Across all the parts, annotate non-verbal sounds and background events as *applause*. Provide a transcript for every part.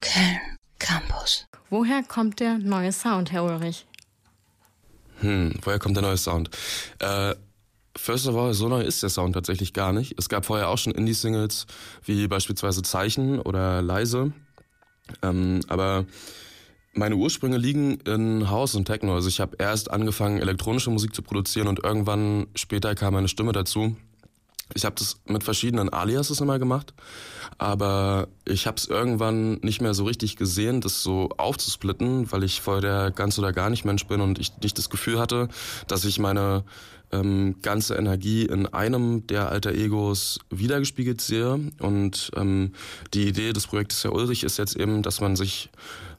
Köln Campus. Woher kommt der neue Sound, Herr Ulrich? Hm, woher kommt der neue Sound? Äh, First of all, so neu ist der Sound tatsächlich gar nicht. Es gab vorher auch schon Indie-Singles, wie beispielsweise Zeichen oder Leise. Ähm, aber meine Ursprünge liegen in House und Techno. Also ich habe erst angefangen, elektronische Musik zu produzieren und irgendwann später kam meine Stimme dazu. Ich habe das mit verschiedenen Aliases immer gemacht, aber ich habe es irgendwann nicht mehr so richtig gesehen, das so aufzusplitten, weil ich voll der ganz oder gar nicht Mensch bin und ich nicht das Gefühl hatte, dass ich meine ähm, ganze Energie in einem der alter Egos wiedergespiegelt sehe. Und ähm, die Idee des Projektes Herr Ulrich ist jetzt eben, dass man sich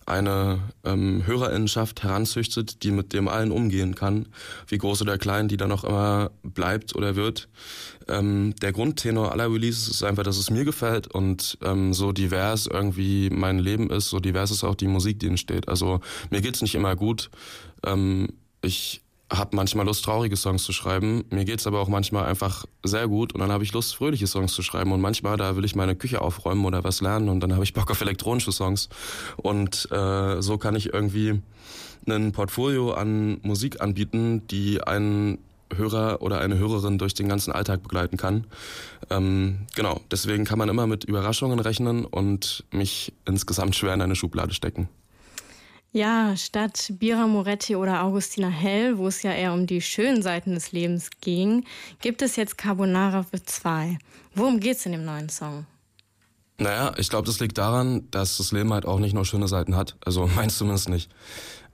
eine ähm, Hörerinnenschaft heranzüchtet, die mit dem allen umgehen kann, wie groß oder klein die dann auch immer bleibt oder wird. Ähm, der Grundtenor aller Releases ist einfach, dass es mir gefällt und ähm, so divers irgendwie mein Leben ist, so divers ist auch die Musik, die entsteht. Also mir geht's nicht immer gut. Ähm, ich habe manchmal Lust, traurige Songs zu schreiben. Mir geht's aber auch manchmal einfach sehr gut und dann habe ich Lust, fröhliche Songs zu schreiben. Und manchmal, da will ich meine Küche aufräumen oder was lernen und dann habe ich Bock auf elektronische Songs. Und äh, so kann ich irgendwie ein Portfolio an Musik anbieten, die einen Hörer oder eine Hörerin durch den ganzen Alltag begleiten kann. Ähm, genau, deswegen kann man immer mit Überraschungen rechnen und mich insgesamt schwer in eine Schublade stecken. Ja, statt Bira Moretti oder Augustina Hell, wo es ja eher um die schönen Seiten des Lebens ging, gibt es jetzt Carbonara für zwei. Worum geht's in dem neuen Song? Naja, ich glaube, das liegt daran, dass das Leben halt auch nicht nur schöne Seiten hat. Also *laughs* meins zumindest nicht.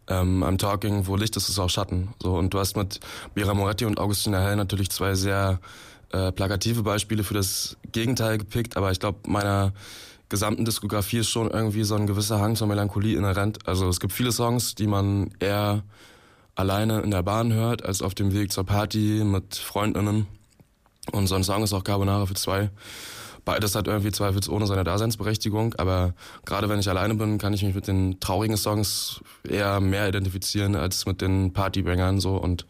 Ähm, I'm talking, wo Licht ist, ist auch Schatten. So, und du hast mit Bira Moretti und Augustina Hell natürlich zwei sehr äh, plakative Beispiele für das Gegenteil gepickt, aber ich glaube, meiner gesamten Diskografie ist schon irgendwie so ein gewisser Hang zur Melancholie inhärent. Also es gibt viele Songs, die man eher alleine in der Bahn hört, als auf dem Weg zur Party mit Freundinnen. Und so ein Song ist auch Carbonara für zwei. Beides hat irgendwie zweifelsohne seine Daseinsberechtigung, aber gerade wenn ich alleine bin, kann ich mich mit den traurigen Songs eher mehr identifizieren als mit den Partybangern so. Und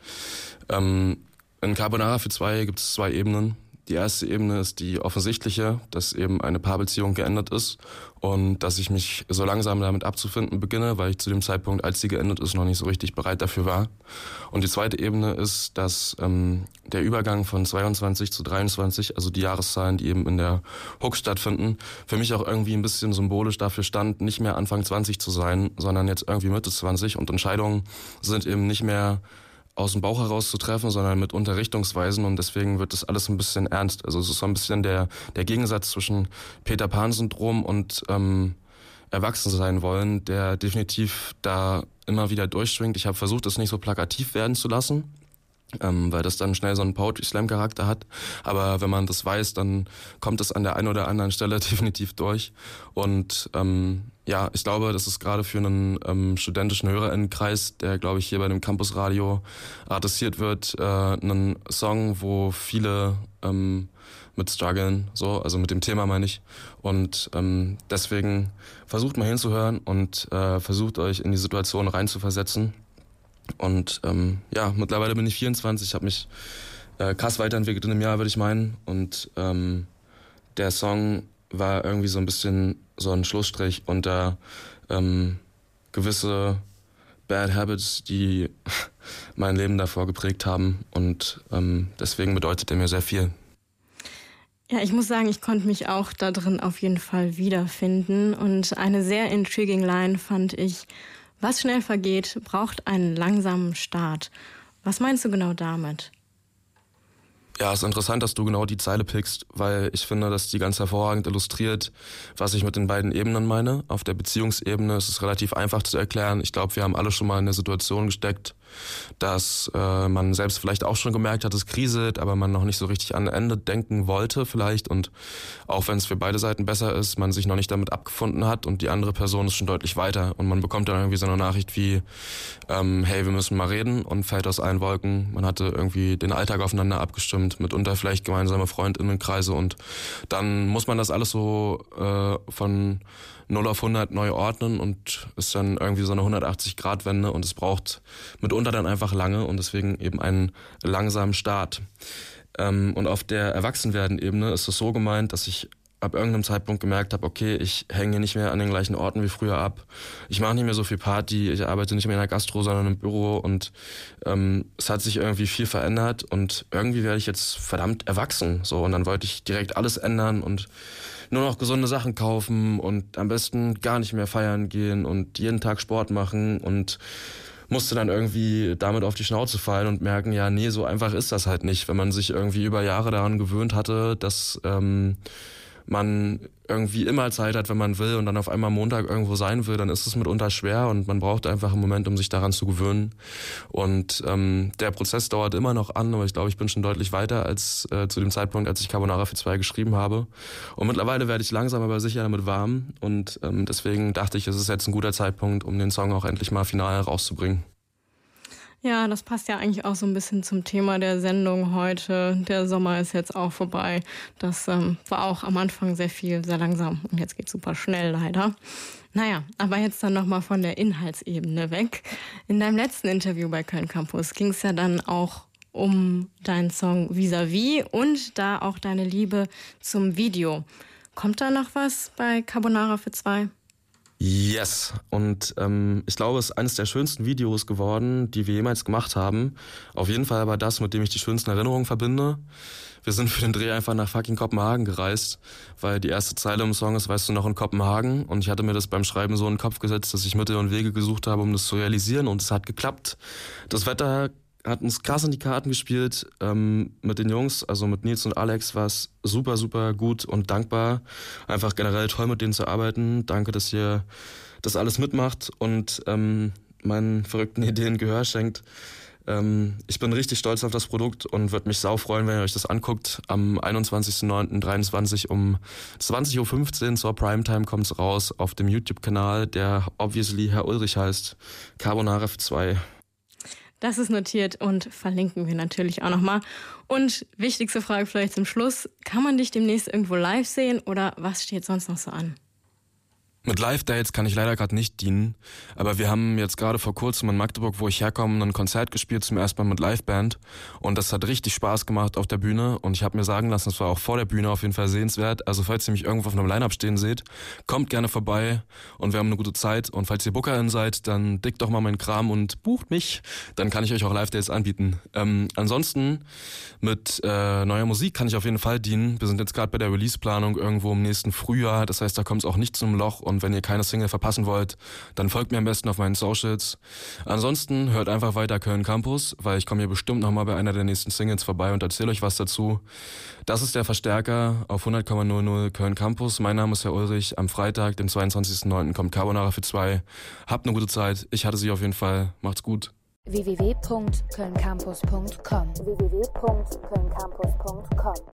ähm, in Carbonara für zwei gibt es zwei Ebenen. Die erste Ebene ist die offensichtliche, dass eben eine Paarbeziehung geendet ist und dass ich mich so langsam damit abzufinden beginne, weil ich zu dem Zeitpunkt, als sie geendet ist, noch nicht so richtig bereit dafür war. Und die zweite Ebene ist, dass ähm, der Übergang von 22 zu 23, also die Jahreszahlen, die eben in der Hook stattfinden, für mich auch irgendwie ein bisschen symbolisch dafür stand, nicht mehr Anfang 20 zu sein, sondern jetzt irgendwie Mitte 20 und Entscheidungen sind eben nicht mehr aus dem Bauch heraus zu treffen, sondern mit Unterrichtungsweisen und deswegen wird das alles ein bisschen ernst. Also es ist so ein bisschen der, der Gegensatz zwischen Peter Pan-Syndrom und ähm, erwachsen sein wollen, der definitiv da immer wieder durchschwingt. Ich habe versucht, es nicht so plakativ werden zu lassen, ähm, weil das dann schnell so einen Poetry Slam Charakter hat. Aber wenn man das weiß, dann kommt es an der einen oder anderen Stelle *laughs* definitiv durch. Und ähm, ja, ich glaube, das ist gerade für einen ähm, studentischen Hörerinnenkreis, der, glaube ich, hier bei dem Campusradio adressiert wird, äh, ein Song, wo viele ähm, mit strugglen, so, also mit dem Thema meine ich. Und ähm, deswegen versucht mal hinzuhören und äh, versucht euch in die Situation reinzuversetzen. Und ähm, ja, mittlerweile bin ich 24, habe mich äh, krass weiterentwickelt in einem Jahr, würde ich meinen. Und ähm, der Song war irgendwie so ein bisschen so ein Schlussstrich unter ähm, gewisse Bad Habits, die *laughs* mein Leben davor geprägt haben. Und ähm, deswegen bedeutet er mir sehr viel. Ja, ich muss sagen, ich konnte mich auch da drin auf jeden Fall wiederfinden. Und eine sehr intriguing Line fand ich, was schnell vergeht, braucht einen langsamen Start. Was meinst du genau damit? Ja, es ist interessant, dass du genau die Zeile pickst, weil ich finde, dass die ganz hervorragend illustriert, was ich mit den beiden Ebenen meine. Auf der Beziehungsebene ist es relativ einfach zu erklären. Ich glaube, wir haben alle schon mal in der Situation gesteckt, dass äh, man selbst vielleicht auch schon gemerkt hat, es kriselt, aber man noch nicht so richtig an Ende denken wollte vielleicht. Und auch wenn es für beide Seiten besser ist, man sich noch nicht damit abgefunden hat und die andere Person ist schon deutlich weiter. Und man bekommt dann irgendwie so eine Nachricht wie, ähm, hey, wir müssen mal reden und fällt aus allen Wolken. Man hatte irgendwie den Alltag aufeinander abgestimmt, mitunter vielleicht gemeinsame Freundinnenkreise. Und dann muss man das alles so äh, von 0 auf 100 neu ordnen und ist dann irgendwie so eine 180-Grad-Wende und es braucht mitunter dann einfach lange und deswegen eben einen langsamen Start. Ähm, und auf der Erwachsenwerden-Ebene ist es so gemeint, dass ich ab irgendeinem Zeitpunkt gemerkt habe, okay, ich hänge nicht mehr an den gleichen Orten wie früher ab. Ich mache nicht mehr so viel Party, ich arbeite nicht mehr in der Gastro, sondern im Büro und ähm, es hat sich irgendwie viel verändert und irgendwie werde ich jetzt verdammt erwachsen. So und dann wollte ich direkt alles ändern und nur noch gesunde Sachen kaufen und am besten gar nicht mehr feiern gehen und jeden Tag Sport machen und musste dann irgendwie damit auf die Schnauze fallen und merken, ja, nee, so einfach ist das halt nicht, wenn man sich irgendwie über Jahre daran gewöhnt hatte, dass ähm, man irgendwie immer Zeit hat, wenn man will und dann auf einmal Montag irgendwo sein will, dann ist es mitunter schwer und man braucht einfach einen Moment, um sich daran zu gewöhnen. Und ähm, der Prozess dauert immer noch an, aber ich glaube, ich bin schon deutlich weiter als äh, zu dem Zeitpunkt, als ich Carbonara für zwei geschrieben habe. Und mittlerweile werde ich langsam aber sicher damit warm und ähm, deswegen dachte ich, es ist jetzt ein guter Zeitpunkt, um den Song auch endlich mal final rauszubringen. Ja, das passt ja eigentlich auch so ein bisschen zum Thema der Sendung heute. Der Sommer ist jetzt auch vorbei. Das ähm, war auch am Anfang sehr viel, sehr langsam und jetzt geht super schnell leider. Naja, aber jetzt dann nochmal von der Inhaltsebene weg. In deinem letzten Interview bei Köln Campus ging es ja dann auch um deinen Song Vis-a-vis -vis und da auch deine Liebe zum Video. Kommt da noch was bei Carbonara für zwei? Yes. Und ähm, ich glaube, es ist eines der schönsten Videos geworden, die wir jemals gemacht haben. Auf jeden Fall aber das, mit dem ich die schönsten Erinnerungen verbinde. Wir sind für den Dreh einfach nach fucking Kopenhagen gereist, weil die erste Zeile im Song ist, weißt du noch, in Kopenhagen. Und ich hatte mir das beim Schreiben so in den Kopf gesetzt, dass ich Mittel und Wege gesucht habe, um das zu realisieren. Und es hat geklappt. Das Wetter hat uns krass in die Karten gespielt ähm, mit den Jungs, also mit Nils und Alex war es super, super gut und dankbar. Einfach generell toll mit denen zu arbeiten. Danke, dass ihr das alles mitmacht und ähm, meinen verrückten *laughs* Ideen Gehör schenkt. Ähm, ich bin richtig stolz auf das Produkt und würde mich sau freuen, wenn ihr euch das anguckt. Am 21.09.23 um 20.15 Uhr zur Primetime kommt's raus auf dem YouTube-Kanal, der obviously Herr Ulrich heißt. Carbonara F2. Das ist notiert und verlinken wir natürlich auch nochmal. Und wichtigste Frage vielleicht zum Schluss. Kann man dich demnächst irgendwo live sehen oder was steht sonst noch so an? Mit Live-Dates kann ich leider gerade nicht dienen, aber wir haben jetzt gerade vor kurzem in Magdeburg, wo ich herkomme, ein Konzert gespielt, zum ersten Mal mit Liveband. Und das hat richtig Spaß gemacht auf der Bühne. Und ich habe mir sagen lassen, es war auch vor der Bühne auf jeden Fall sehenswert, also falls ihr mich irgendwo auf einem Line-Up stehen seht, kommt gerne vorbei. Und wir haben eine gute Zeit. Und falls ihr Bookerin seid, dann dickt doch mal meinen Kram und bucht mich, dann kann ich euch auch Live-Dates anbieten. Ähm, ansonsten mit äh, neuer Musik kann ich auf jeden Fall dienen, wir sind jetzt gerade bei der Release-Planung irgendwo im nächsten Frühjahr, das heißt, da kommt es auch nicht zum Loch. Und und wenn ihr keine Single verpassen wollt, dann folgt mir am besten auf meinen Socials. Ansonsten hört einfach weiter Köln Campus, weil ich komme hier bestimmt nochmal bei einer der nächsten Singles vorbei und erzähle euch was dazu. Das ist der Verstärker auf 100,00 Köln Campus. Mein Name ist Herr Ulrich. Am Freitag, den 22.09. kommt Carbonara für zwei. Habt eine gute Zeit. Ich hatte sie auf jeden Fall. Macht's gut www.kölncampus.com www